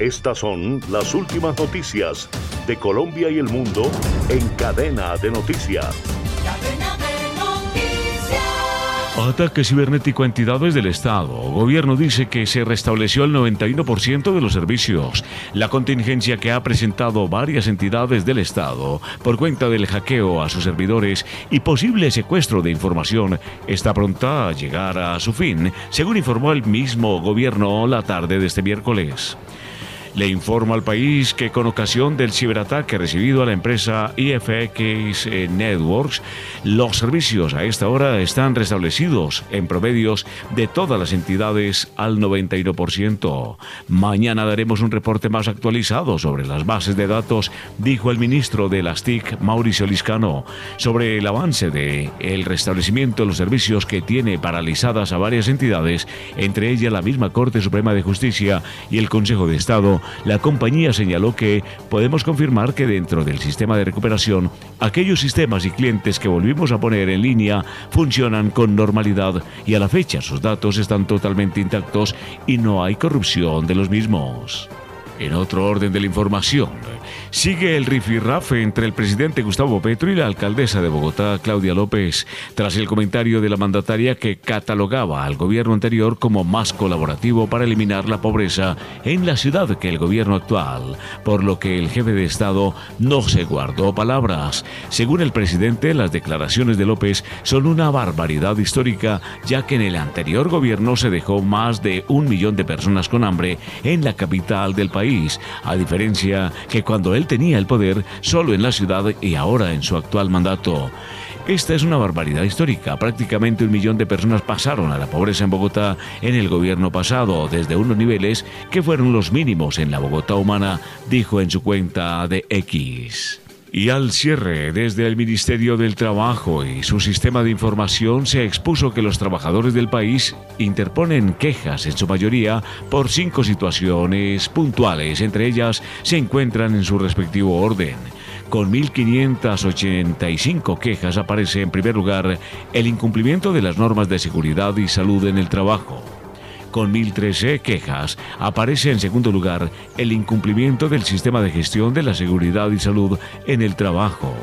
Estas son las últimas noticias de Colombia y el mundo en cadena de noticias. Ataque cibernético a entidades del Estado. Gobierno dice que se restableció el 91% de los servicios. La contingencia que ha presentado varias entidades del Estado por cuenta del hackeo a sus servidores y posible secuestro de información está pronta a llegar a su fin, según informó el mismo gobierno la tarde de este miércoles. Le informa al país que con ocasión del ciberataque recibido a la empresa IFX Networks, los servicios a esta hora están restablecidos en promedios de todas las entidades al 91%. Mañana daremos un reporte más actualizado sobre las bases de datos, dijo el ministro de las TIC, Mauricio Liscano, sobre el avance de el restablecimiento de los servicios que tiene paralizadas a varias entidades, entre ellas la misma Corte Suprema de Justicia y el Consejo de Estado la compañía señaló que podemos confirmar que dentro del sistema de recuperación, aquellos sistemas y clientes que volvimos a poner en línea funcionan con normalidad y a la fecha sus datos están totalmente intactos y no hay corrupción de los mismos. En otro orden de la información, sigue el rifirrafe entre el presidente Gustavo Petro y la alcaldesa de Bogotá, Claudia López, tras el comentario de la mandataria que catalogaba al gobierno anterior como más colaborativo para eliminar la pobreza en la ciudad que el gobierno actual, por lo que el jefe de Estado no se guardó palabras. Según el presidente, las declaraciones de López son una barbaridad histórica, ya que en el anterior gobierno se dejó más de un millón de personas con hambre en la capital del país a diferencia que cuando él tenía el poder solo en la ciudad y ahora en su actual mandato. Esta es una barbaridad histórica. Prácticamente un millón de personas pasaron a la pobreza en Bogotá en el gobierno pasado, desde unos niveles que fueron los mínimos en la Bogotá humana, dijo en su cuenta de X. Y al cierre, desde el Ministerio del Trabajo y su sistema de información se expuso que los trabajadores del país interponen quejas en su mayoría por cinco situaciones puntuales. Entre ellas se encuentran en su respectivo orden. Con 1.585 quejas aparece en primer lugar el incumplimiento de las normas de seguridad y salud en el trabajo con 1.013 quejas, aparece en segundo lugar el incumplimiento del sistema de gestión de la seguridad y salud en el trabajo.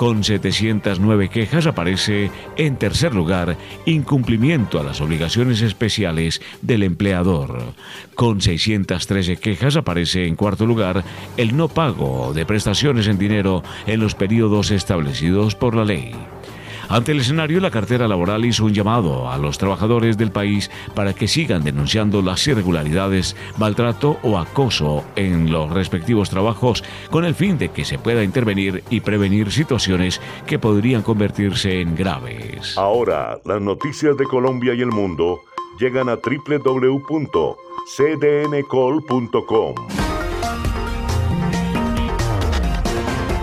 Con 709 quejas aparece en tercer lugar incumplimiento a las obligaciones especiales del empleador. Con 613 quejas aparece en cuarto lugar el no pago de prestaciones en dinero en los periodos establecidos por la ley. Ante el escenario, la cartera laboral hizo un llamado a los trabajadores del país para que sigan denunciando las irregularidades, maltrato o acoso en los respectivos trabajos con el fin de que se pueda intervenir y prevenir situaciones que podrían convertirse en graves. Ahora, las noticias de Colombia y el mundo llegan a www.cdncol.com.